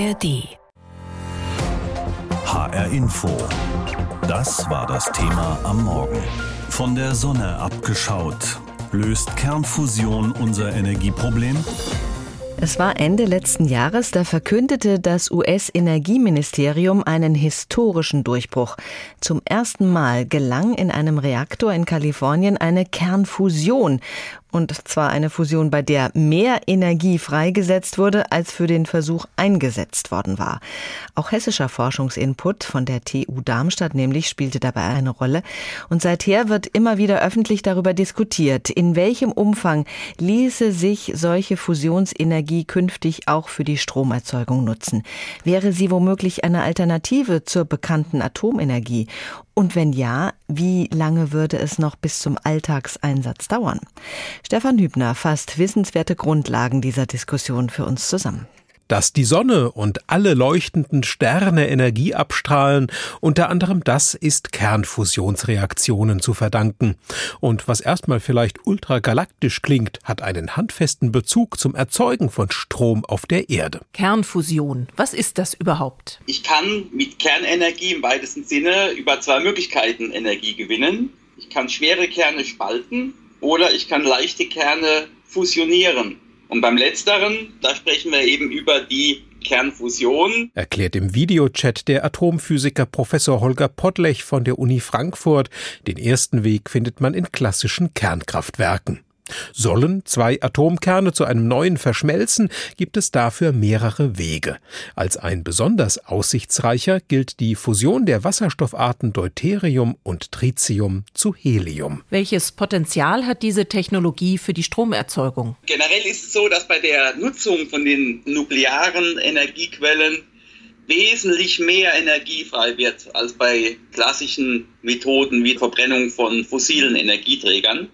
ARD. HR Info. Das war das Thema am Morgen. Von der Sonne abgeschaut. Löst Kernfusion unser Energieproblem? Es war Ende letzten Jahres, da verkündete das US-Energieministerium einen historischen Durchbruch. Zum ersten Mal gelang in einem Reaktor in Kalifornien eine Kernfusion und zwar eine Fusion, bei der mehr Energie freigesetzt wurde, als für den Versuch eingesetzt worden war. Auch hessischer Forschungsinput von der TU Darmstadt nämlich spielte dabei eine Rolle. Und seither wird immer wieder öffentlich darüber diskutiert, in welchem Umfang ließe sich solche Fusionsenergie künftig auch für die Stromerzeugung nutzen. Wäre sie womöglich eine Alternative zur bekannten Atomenergie? Und wenn ja, wie lange würde es noch bis zum Alltagseinsatz dauern? Stefan Hübner fasst wissenswerte Grundlagen dieser Diskussion für uns zusammen dass die Sonne und alle leuchtenden Sterne Energie abstrahlen, unter anderem das ist Kernfusionsreaktionen zu verdanken. Und was erstmal vielleicht ultragalaktisch klingt, hat einen handfesten Bezug zum Erzeugen von Strom auf der Erde. Kernfusion, was ist das überhaupt? Ich kann mit Kernenergie im weitesten Sinne über zwei Möglichkeiten Energie gewinnen. Ich kann schwere Kerne spalten oder ich kann leichte Kerne fusionieren. Und beim letzteren, da sprechen wir eben über die Kernfusion. Erklärt im Videochat der Atomphysiker Professor Holger Podlech von der Uni Frankfurt. Den ersten Weg findet man in klassischen Kernkraftwerken. Sollen zwei Atomkerne zu einem neuen verschmelzen, gibt es dafür mehrere Wege. Als ein besonders aussichtsreicher gilt die Fusion der Wasserstoffarten Deuterium und Tritium zu Helium. Welches Potenzial hat diese Technologie für die Stromerzeugung? Generell ist es so, dass bei der Nutzung von den nuklearen Energiequellen wesentlich mehr Energie frei wird als bei klassischen Methoden wie Verbrennung von fossilen Energieträgern.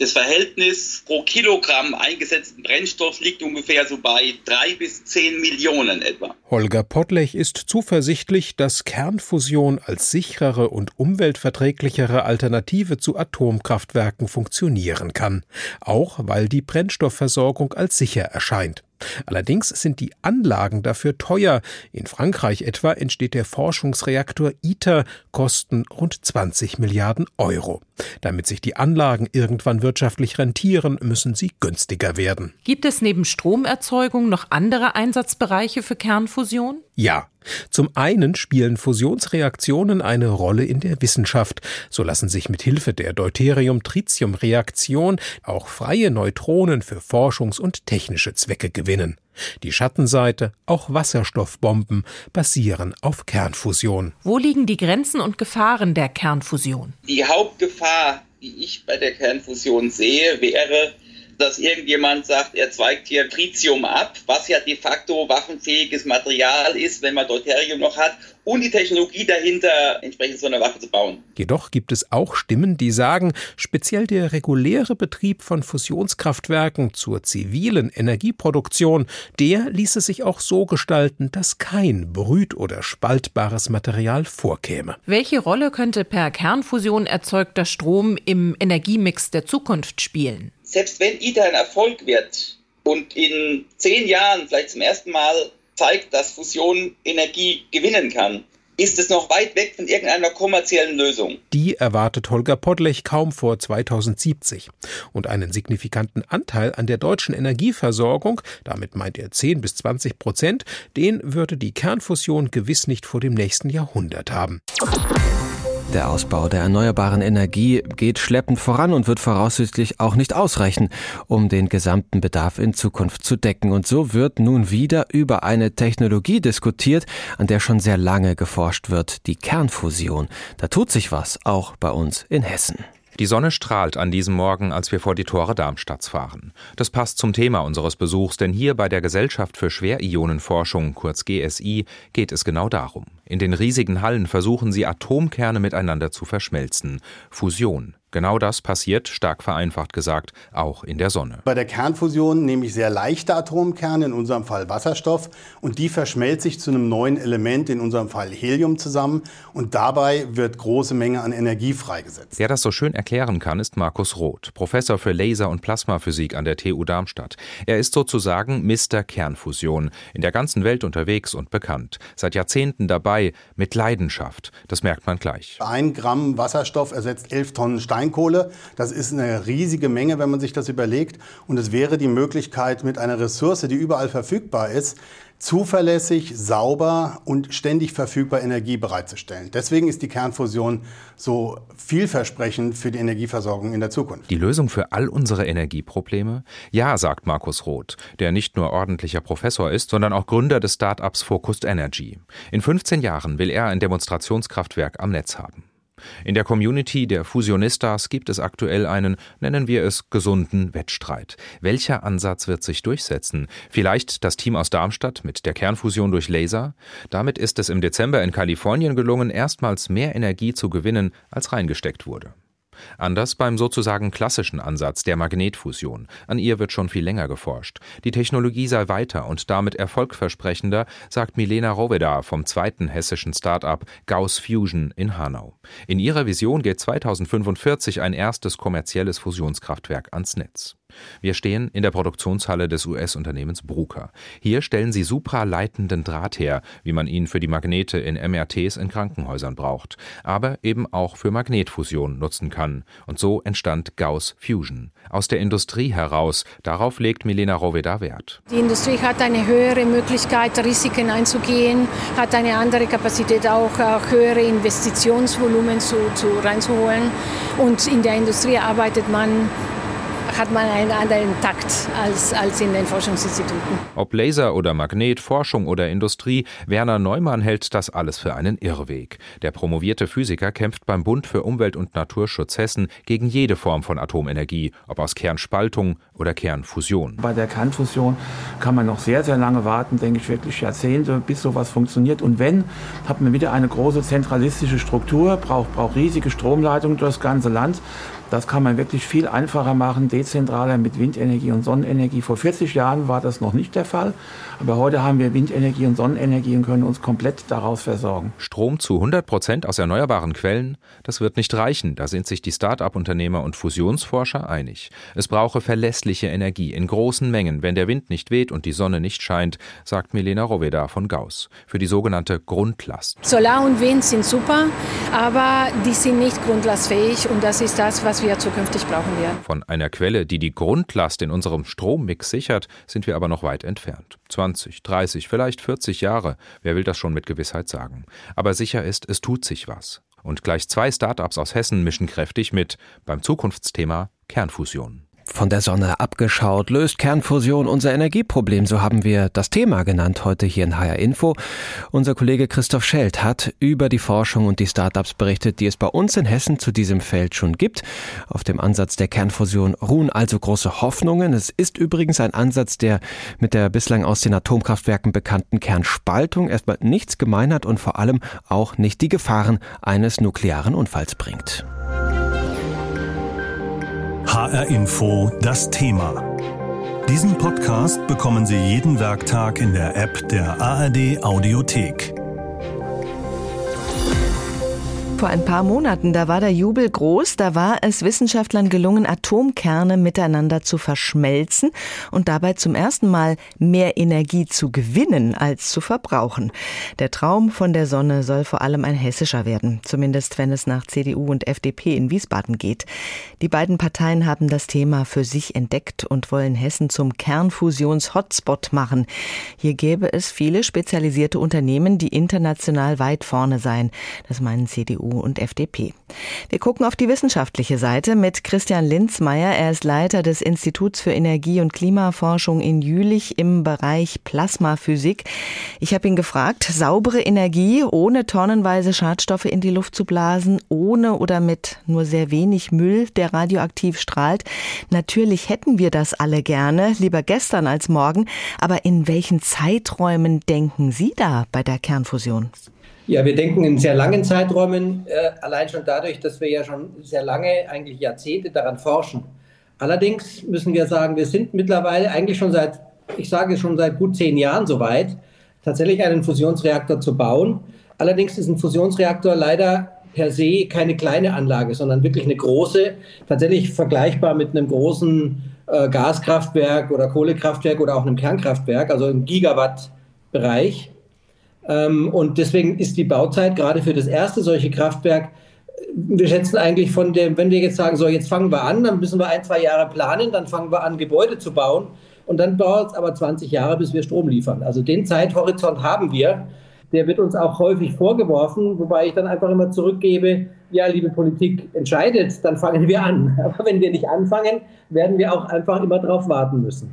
Das Verhältnis pro Kilogramm eingesetzten Brennstoffs liegt ungefähr so bei drei bis zehn Millionen etwa. Holger Pottlech ist zuversichtlich, dass Kernfusion als sicherere und umweltverträglichere Alternative zu Atomkraftwerken funktionieren kann, auch weil die Brennstoffversorgung als sicher erscheint. Allerdings sind die Anlagen dafür teuer. In Frankreich etwa entsteht der Forschungsreaktor ITER, kosten rund 20 Milliarden Euro. Damit sich die Anlagen irgendwann wirtschaftlich rentieren, müssen sie günstiger werden. Gibt es neben Stromerzeugung noch andere Einsatzbereiche für Kernfusion? Ja. Zum einen spielen Fusionsreaktionen eine Rolle in der Wissenschaft. So lassen sich mit Hilfe der Deuterium-Tritium-Reaktion auch freie Neutronen für Forschungs- und technische Zwecke gewinnen. Die Schattenseite, auch Wasserstoffbomben, basieren auf Kernfusion. Wo liegen die Grenzen und Gefahren der Kernfusion? Die Hauptgefahr, die ich bei der Kernfusion sehe, wäre, dass irgendjemand sagt, er zweigt hier Tritium ab, was ja de facto waffenfähiges Material ist, wenn man Deuterium noch hat, und die Technologie dahinter, entsprechend so eine Waffe zu bauen. Jedoch gibt es auch Stimmen, die sagen, speziell der reguläre Betrieb von Fusionskraftwerken zur zivilen Energieproduktion, der ließe sich auch so gestalten, dass kein brüt- oder spaltbares Material vorkäme. Welche Rolle könnte per Kernfusion erzeugter Strom im Energiemix der Zukunft spielen? Selbst wenn ITER ein Erfolg wird und in zehn Jahren vielleicht zum ersten Mal zeigt, dass Fusion Energie gewinnen kann, ist es noch weit weg von irgendeiner kommerziellen Lösung. Die erwartet Holger Podlech kaum vor 2070. Und einen signifikanten Anteil an der deutschen Energieversorgung, damit meint er 10 bis 20 Prozent, den würde die Kernfusion gewiss nicht vor dem nächsten Jahrhundert haben. Der Ausbau der erneuerbaren Energie geht schleppend voran und wird voraussichtlich auch nicht ausreichen, um den gesamten Bedarf in Zukunft zu decken. Und so wird nun wieder über eine Technologie diskutiert, an der schon sehr lange geforscht wird, die Kernfusion. Da tut sich was, auch bei uns in Hessen. Die Sonne strahlt an diesem Morgen, als wir vor die Tore Darmstadts fahren. Das passt zum Thema unseres Besuchs, denn hier bei der Gesellschaft für Schwerionenforschung, kurz GSI, geht es genau darum. In den riesigen Hallen versuchen sie Atomkerne miteinander zu verschmelzen. Fusion. Genau das passiert, stark vereinfacht gesagt, auch in der Sonne. Bei der Kernfusion nehme ich sehr leichte Atomkerne, in unserem Fall Wasserstoff, und die verschmelzt sich zu einem neuen Element, in unserem Fall Helium, zusammen. Und dabei wird große Menge an Energie freigesetzt. Wer das so schön erklären kann, ist Markus Roth, Professor für Laser- und Plasmaphysik an der TU Darmstadt. Er ist sozusagen Mr. Kernfusion, in der ganzen Welt unterwegs und bekannt. Seit Jahrzehnten dabei, mit Leidenschaft. Das merkt man gleich. Ein Gramm Wasserstoff ersetzt elf Tonnen Stein. Steinkohle. Das ist eine riesige Menge, wenn man sich das überlegt. Und es wäre die Möglichkeit, mit einer Ressource, die überall verfügbar ist, zuverlässig, sauber und ständig verfügbar Energie bereitzustellen. Deswegen ist die Kernfusion so vielversprechend für die Energieversorgung in der Zukunft. Die Lösung für all unsere Energieprobleme? Ja, sagt Markus Roth, der nicht nur ordentlicher Professor ist, sondern auch Gründer des Startups Focused Energy. In 15 Jahren will er ein Demonstrationskraftwerk am Netz haben. In der Community der Fusionistas gibt es aktuell einen, nennen wir es, gesunden Wettstreit. Welcher Ansatz wird sich durchsetzen? Vielleicht das Team aus Darmstadt mit der Kernfusion durch Laser? Damit ist es im Dezember in Kalifornien gelungen, erstmals mehr Energie zu gewinnen, als reingesteckt wurde. Anders beim sozusagen klassischen Ansatz der Magnetfusion. An ihr wird schon viel länger geforscht. Die Technologie sei weiter und damit erfolgversprechender, sagt Milena Roveda vom zweiten hessischen Start-up Gauss Fusion in Hanau. In ihrer Vision geht 2045 ein erstes kommerzielles Fusionskraftwerk ans Netz. Wir stehen in der Produktionshalle des US-Unternehmens Bruker. Hier stellen sie supraleitenden Draht her, wie man ihn für die Magnete in MRTs in Krankenhäusern braucht, aber eben auch für Magnetfusion nutzen kann. Und so entstand Gauss Fusion. Aus der Industrie heraus, darauf legt Milena Roveda Wert. Die Industrie hat eine höhere Möglichkeit, Risiken einzugehen, hat eine andere Kapazität, auch, höhere Investitionsvolumen zu, zu reinzuholen. Und in der Industrie arbeitet man hat man einen anderen Takt als, als in den Forschungsinstituten. Ob Laser oder Magnet, Forschung oder Industrie, Werner Neumann hält das alles für einen Irrweg. Der promovierte Physiker kämpft beim Bund für Umwelt- und Naturschutz Hessen gegen jede Form von Atomenergie, ob aus Kernspaltung oder Kernfusion. Bei der Kernfusion kann man noch sehr, sehr lange warten, denke ich wirklich Jahrzehnte, bis sowas funktioniert. Und wenn, hat man wieder eine große zentralistische Struktur, braucht, braucht riesige Stromleitungen durch das ganze Land. Das kann man wirklich viel einfacher machen, dezentraler mit Windenergie und Sonnenenergie. Vor 40 Jahren war das noch nicht der Fall, aber heute haben wir Windenergie und Sonnenenergie und können uns komplett daraus versorgen. Strom zu 100 Prozent aus erneuerbaren Quellen, das wird nicht reichen. Da sind sich die Start-up-Unternehmer und Fusionsforscher einig. Es brauche verlässliche Energie in großen Mengen, wenn der Wind nicht weht und die Sonne nicht scheint, sagt Milena Roveda von Gauss. Für die sogenannte Grundlast. Solar und Wind sind super, aber die sind nicht grundlastfähig und das ist das, was wir zukünftig brauchen werden. Von einer Quelle, die die Grundlast in unserem Strommix sichert, sind wir aber noch weit entfernt. 20, 30, vielleicht 40 Jahre. Wer will das schon mit Gewissheit sagen? Aber sicher ist, es tut sich was. Und gleich zwei Startups aus Hessen mischen kräftig mit beim Zukunftsthema Kernfusion. Von der Sonne abgeschaut, löst Kernfusion unser Energieproblem, so haben wir das Thema genannt heute hier in HR Info. Unser Kollege Christoph Schelt hat über die Forschung und die Startups berichtet, die es bei uns in Hessen zu diesem Feld schon gibt. Auf dem Ansatz der Kernfusion ruhen also große Hoffnungen. Es ist übrigens ein Ansatz, der mit der bislang aus den Atomkraftwerken bekannten Kernspaltung erstmal nichts gemein hat und vor allem auch nicht die Gefahren eines nuklearen Unfalls bringt. HR Info das Thema. Diesen Podcast bekommen Sie jeden Werktag in der App der ARD Audiothek. Vor ein paar Monaten, da war der Jubel groß, da war es Wissenschaftlern gelungen, Atomkerne miteinander zu verschmelzen und dabei zum ersten Mal mehr Energie zu gewinnen als zu verbrauchen. Der Traum von der Sonne soll vor allem ein hessischer werden, zumindest wenn es nach CDU und FDP in Wiesbaden geht. Die beiden Parteien haben das Thema für sich entdeckt und wollen Hessen zum Kernfusions-Hotspot machen. Hier gäbe es viele spezialisierte Unternehmen, die international weit vorne seien. Das meinen CDU und FDP. Wir gucken auf die wissenschaftliche Seite mit Christian Linzmeier. Er ist Leiter des Instituts für Energie- und Klimaforschung in Jülich im Bereich Plasmaphysik. Ich habe ihn gefragt, saubere Energie ohne tonnenweise Schadstoffe in die Luft zu blasen, ohne oder mit nur sehr wenig Müll, der radioaktiv strahlt. Natürlich hätten wir das alle gerne, lieber gestern als morgen. Aber in welchen Zeiträumen denken Sie da bei der Kernfusion? Ja, wir denken in sehr langen Zeiträumen, äh, allein schon dadurch, dass wir ja schon sehr lange, eigentlich Jahrzehnte daran forschen. Allerdings müssen wir sagen, wir sind mittlerweile eigentlich schon seit, ich sage schon seit gut zehn Jahren soweit, tatsächlich einen Fusionsreaktor zu bauen. Allerdings ist ein Fusionsreaktor leider per se keine kleine Anlage, sondern wirklich eine große, tatsächlich vergleichbar mit einem großen äh, Gaskraftwerk oder Kohlekraftwerk oder auch einem Kernkraftwerk, also im Gigawatt-Bereich. Ähm, und deswegen ist die Bauzeit gerade für das erste solche Kraftwerk, wir schätzen eigentlich von dem, wenn wir jetzt sagen, so jetzt fangen wir an, dann müssen wir ein, zwei Jahre planen, dann fangen wir an, Gebäude zu bauen. Und dann dauert es aber 20 Jahre, bis wir Strom liefern. Also den Zeithorizont haben wir der wird uns auch häufig vorgeworfen, wobei ich dann einfach immer zurückgebe, ja, liebe Politik, entscheidet, dann fangen wir an. Aber wenn wir nicht anfangen, werden wir auch einfach immer darauf warten müssen.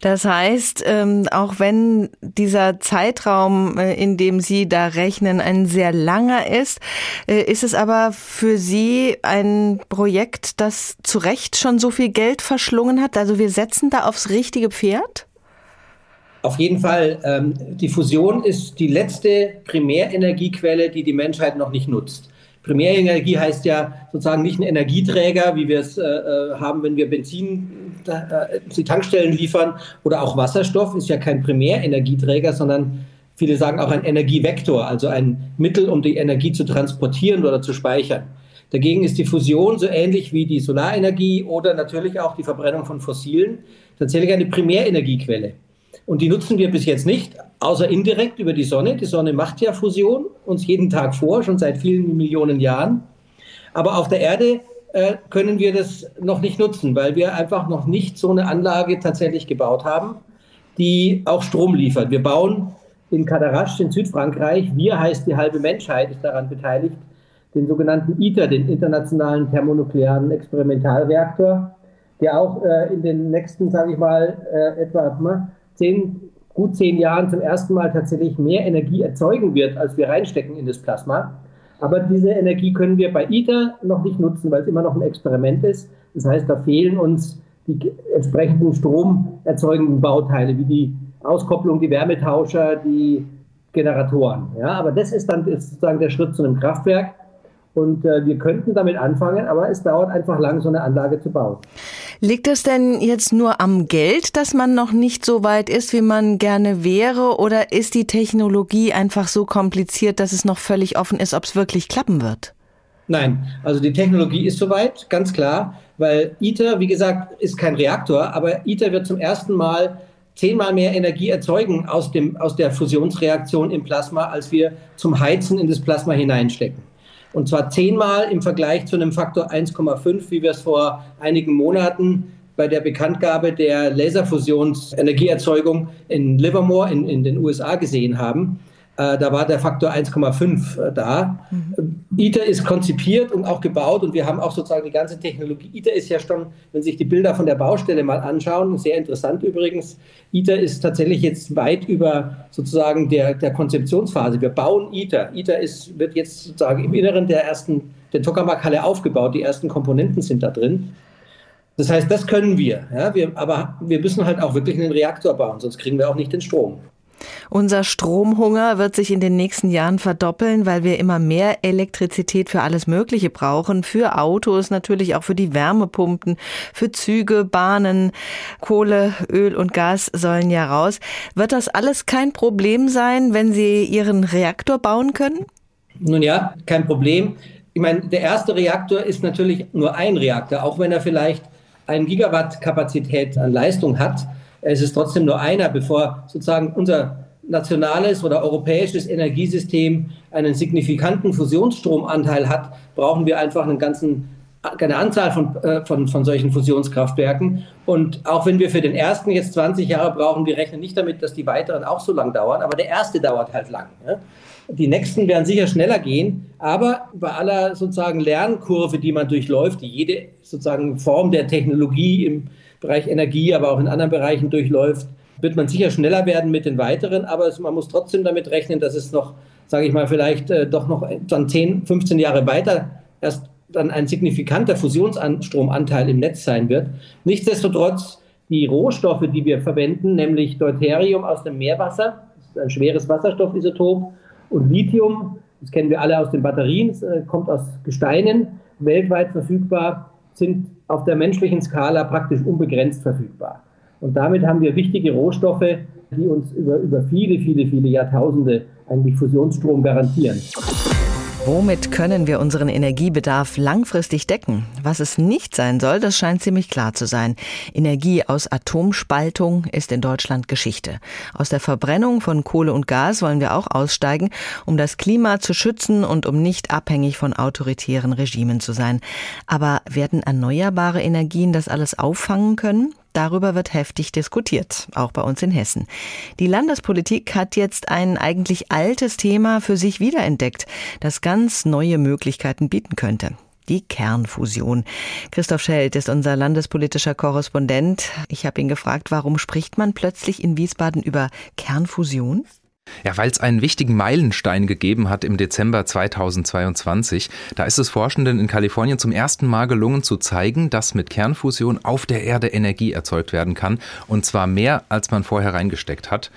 Das heißt, ähm, auch wenn dieser Zeitraum, äh, in dem Sie da rechnen, ein sehr langer ist, äh, ist es aber für Sie ein Projekt, das zu Recht schon so viel Geld verschlungen hat? Also wir setzen da aufs richtige Pferd? Auf jeden Fall, ähm, die Fusion ist die letzte Primärenergiequelle, die die Menschheit noch nicht nutzt. Primärenergie heißt ja sozusagen nicht ein Energieträger, wie wir es äh, äh haben, wenn wir Benzin äh, die Tankstellen liefern oder auch Wasserstoff ist ja kein Primärenergieträger, sondern viele sagen auch ein Energievektor, also ein Mittel, um die Energie zu transportieren oder zu speichern. Dagegen ist die Fusion so ähnlich wie die Solarenergie oder natürlich auch die Verbrennung von Fossilen tatsächlich eine Primärenergiequelle. Und die nutzen wir bis jetzt nicht, außer indirekt über die Sonne. Die Sonne macht ja Fusion uns jeden Tag vor, schon seit vielen Millionen Jahren. Aber auf der Erde äh, können wir das noch nicht nutzen, weil wir einfach noch nicht so eine Anlage tatsächlich gebaut haben, die auch Strom liefert. Wir bauen in Cadarache in Südfrankreich, wir heißt die halbe Menschheit ist daran beteiligt, den sogenannten ITER, den Internationalen Thermonuklearen Experimentalreaktor, der auch äh, in den nächsten, sage ich mal, äh, etwa zehn, gut zehn Jahren zum ersten Mal tatsächlich mehr Energie erzeugen wird, als wir reinstecken in das Plasma. Aber diese Energie können wir bei ITER noch nicht nutzen, weil es immer noch ein Experiment ist. Das heißt, da fehlen uns die entsprechenden stromerzeugenden Bauteile, wie die Auskopplung, die Wärmetauscher, die Generatoren. Ja, aber das ist dann ist sozusagen der Schritt zu einem Kraftwerk. Und äh, wir könnten damit anfangen, aber es dauert einfach lang, so eine Anlage zu bauen. Liegt es denn jetzt nur am Geld, dass man noch nicht so weit ist, wie man gerne wäre? Oder ist die Technologie einfach so kompliziert, dass es noch völlig offen ist, ob es wirklich klappen wird? Nein, also die Technologie ist soweit, ganz klar, weil ITER, wie gesagt, ist kein Reaktor, aber ITER wird zum ersten Mal zehnmal mehr Energie erzeugen aus, dem, aus der Fusionsreaktion im Plasma, als wir zum Heizen in das Plasma hineinstecken. Und zwar zehnmal im Vergleich zu einem Faktor 1,5, wie wir es vor einigen Monaten bei der Bekanntgabe der Laserfusionsenergieerzeugung in Livermore in, in den USA gesehen haben. Äh, da war der Faktor 1,5 äh, da. Mhm. ITER ist konzipiert und auch gebaut und wir haben auch sozusagen die ganze Technologie. ITER ist ja schon, wenn Sie sich die Bilder von der Baustelle mal anschauen, sehr interessant übrigens. ITER ist tatsächlich jetzt weit über sozusagen der, der Konzeptionsphase. Wir bauen ITER. ITER ist, wird jetzt sozusagen im Inneren der ersten, der Tokamak-Halle aufgebaut. Die ersten Komponenten sind da drin. Das heißt, das können wir, ja, wir. Aber wir müssen halt auch wirklich einen Reaktor bauen, sonst kriegen wir auch nicht den Strom. Unser Stromhunger wird sich in den nächsten Jahren verdoppeln, weil wir immer mehr Elektrizität für alles Mögliche brauchen. Für Autos, natürlich auch für die Wärmepumpen, für Züge, Bahnen, Kohle, Öl und Gas sollen ja raus. Wird das alles kein Problem sein, wenn Sie Ihren Reaktor bauen können? Nun ja, kein Problem. Ich meine, der erste Reaktor ist natürlich nur ein Reaktor, auch wenn er vielleicht eine Gigawatt Kapazität an Leistung hat es ist trotzdem nur einer, bevor sozusagen unser nationales oder europäisches Energiesystem einen signifikanten Fusionsstromanteil hat, brauchen wir einfach einen ganzen eine Anzahl von, äh, von, von solchen Fusionskraftwerken. Und auch wenn wir für den ersten jetzt 20 Jahre brauchen, wir rechnen nicht damit, dass die weiteren auch so lang dauern, aber der erste dauert halt lang. Ja? Die nächsten werden sicher schneller gehen, aber bei aller sozusagen Lernkurve, die man durchläuft, die jede sozusagen Form der Technologie im Bereich Energie, aber auch in anderen Bereichen durchläuft, wird man sicher schneller werden mit den weiteren, aber man muss trotzdem damit rechnen, dass es noch, sage ich mal, vielleicht äh, doch noch dann 10, 15 Jahre weiter erst dann ein signifikanter Fusionsstromanteil im Netz sein wird. Nichtsdestotrotz, die Rohstoffe, die wir verwenden, nämlich Deuterium aus dem Meerwasser, ein schweres Wasserstoffisotop, Und Lithium, das kennen wir alle aus den Batterien, äh, kommt aus Gesteinen, weltweit verfügbar, sind auf der menschlichen Skala praktisch unbegrenzt verfügbar. Und damit haben wir wichtige Rohstoffe, die uns über, über viele, viele, viele Jahrtausende eigentlich Fusionsstrom garantieren. Womit können wir unseren Energiebedarf langfristig decken? Was es nicht sein soll, das scheint ziemlich klar zu sein. Energie aus Atomspaltung ist in Deutschland Geschichte. Aus der Verbrennung von Kohle und Gas wollen wir auch aussteigen, um das Klima zu schützen und um nicht abhängig von autoritären Regimen zu sein. Aber werden erneuerbare Energien das alles auffangen können? Darüber wird heftig diskutiert, auch bei uns in Hessen. Die Landespolitik hat jetzt ein eigentlich altes Thema für sich wiederentdeckt, das ganz neue Möglichkeiten bieten könnte. Die Kernfusion. Christoph Schelt ist unser landespolitischer Korrespondent. Ich habe ihn gefragt, warum spricht man plötzlich in Wiesbaden über Kernfusion? Ja, weil es einen wichtigen Meilenstein gegeben hat im Dezember 2022. Da ist es Forschenden in Kalifornien zum ersten Mal gelungen zu zeigen, dass mit Kernfusion auf der Erde Energie erzeugt werden kann. Und zwar mehr, als man vorher reingesteckt hat.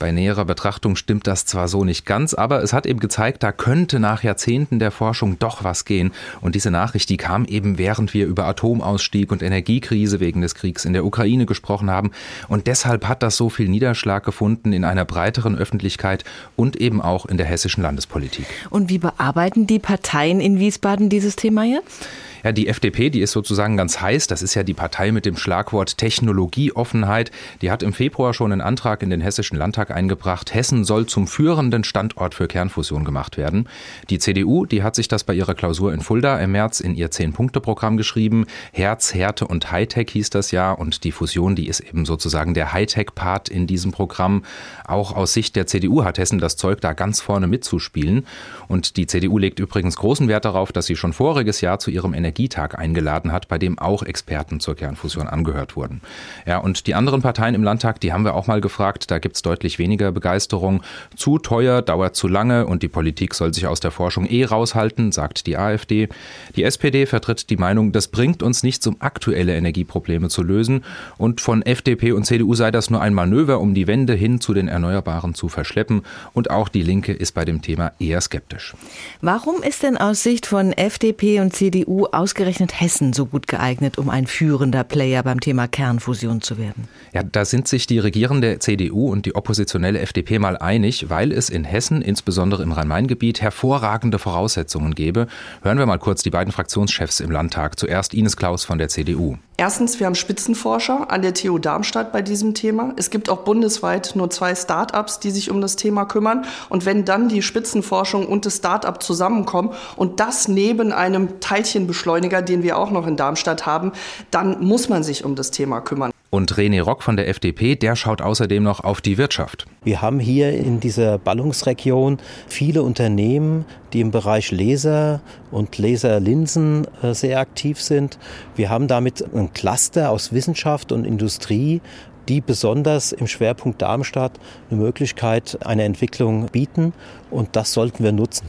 Bei näherer Betrachtung stimmt das zwar so nicht ganz, aber es hat eben gezeigt, da könnte nach Jahrzehnten der Forschung doch was gehen. Und diese Nachricht, die kam eben während wir über Atomausstieg und Energiekrise wegen des Kriegs in der Ukraine gesprochen haben. Und deshalb hat das so viel Niederschlag gefunden in einer breiteren Öffentlichkeit und eben auch in der hessischen Landespolitik. Und wie bearbeiten die Parteien in Wiesbaden dieses Thema jetzt? Ja, die FDP, die ist sozusagen ganz heiß. Das ist ja die Partei mit dem Schlagwort Technologieoffenheit. Die hat im Februar schon einen Antrag in den Hessischen Landtag eingebracht. Hessen soll zum führenden Standort für Kernfusion gemacht werden. Die CDU, die hat sich das bei ihrer Klausur in Fulda im März in ihr Zehn-Punkte-Programm geschrieben. Herz, Härte und Hightech hieß das ja. Und die Fusion, die ist eben sozusagen der Hightech-Part in diesem Programm. Auch aus Sicht der CDU hat Hessen das Zeug, da ganz vorne mitzuspielen. Und die CDU legt übrigens großen Wert darauf, dass sie schon voriges Jahr zu ihrem Energie Energietag eingeladen hat, bei dem auch Experten zur Kernfusion angehört wurden. Ja, und die anderen Parteien im Landtag, die haben wir auch mal gefragt, da gibt es deutlich weniger Begeisterung. Zu teuer, dauert zu lange und die Politik soll sich aus der Forschung eh raushalten, sagt die AfD. Die SPD vertritt die Meinung, das bringt uns nichts, um aktuelle Energieprobleme zu lösen. Und von FDP und CDU sei das nur ein Manöver, um die Wende hin zu den Erneuerbaren zu verschleppen. Und auch die Linke ist bei dem Thema eher skeptisch. Warum ist denn aus Sicht von FDP und CDU ausgerechnet Hessen so gut geeignet, um ein führender Player beim Thema Kernfusion zu werden? Ja, da sind sich die regierende CDU und die oppositionelle FDP mal einig, weil es in Hessen, insbesondere im Rhein-Main-Gebiet, hervorragende Voraussetzungen gäbe. Hören wir mal kurz die beiden Fraktionschefs im Landtag. Zuerst Ines Klaus von der CDU. Erstens, wir haben Spitzenforscher an der TU Darmstadt bei diesem Thema. Es gibt auch bundesweit nur zwei Start-ups, die sich um das Thema kümmern. Und wenn dann die Spitzenforschung und das Start-up zusammenkommen und das neben einem Teilchenbeschleuniger, den wir auch noch in Darmstadt haben, dann muss man sich um das Thema kümmern. Und René Rock von der FDP, der schaut außerdem noch auf die Wirtschaft. Wir haben hier in dieser Ballungsregion viele Unternehmen, die im Bereich Laser und Laserlinsen äh, sehr aktiv sind. Wir haben damit ein Cluster aus Wissenschaft und Industrie, die besonders im Schwerpunkt Darmstadt eine Möglichkeit einer Entwicklung bieten und das sollten wir nutzen.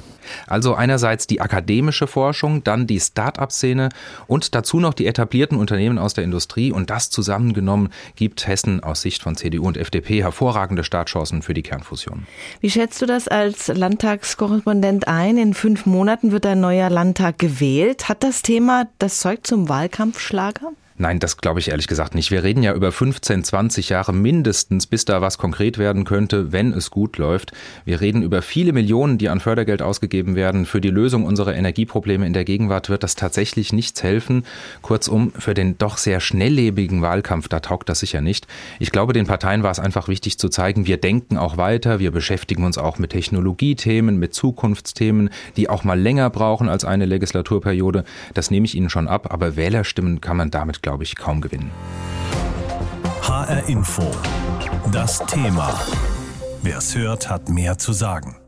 Also einerseits die akademische Forschung, dann die Start-up-Szene und dazu noch die etablierten Unternehmen aus der Industrie und das zusammengenommen gibt Hessen aus Sicht von CDU und FDP hervorragende Startchancen für die Kernfusion. Wie schätzt du das als Landtagskorrespondent ein? In fünf Monaten wird ein neuer Landtag gewählt. Hat das Thema das Zeug zum Wahlkampfschlager? Nein, das glaube ich ehrlich gesagt nicht. Wir reden ja über 15, 20 Jahre mindestens, bis da was konkret werden könnte, wenn es gut läuft. Wir reden über viele Millionen, die an Fördergeld ausgegeben werden. Für die Lösung unserer Energieprobleme in der Gegenwart wird das tatsächlich nichts helfen. Kurzum, für den doch sehr schnelllebigen Wahlkampf, da taugt das sicher nicht. Ich glaube, den Parteien war es einfach wichtig zu zeigen, wir denken auch weiter, wir beschäftigen uns auch mit Technologiethemen, mit Zukunftsthemen, die auch mal länger brauchen als eine Legislaturperiode. Das nehme ich Ihnen schon ab, aber Wählerstimmen kann man damit, glaube glaube ich, kaum gewinnen. HR Info. Das Thema. Wer es hört, hat mehr zu sagen.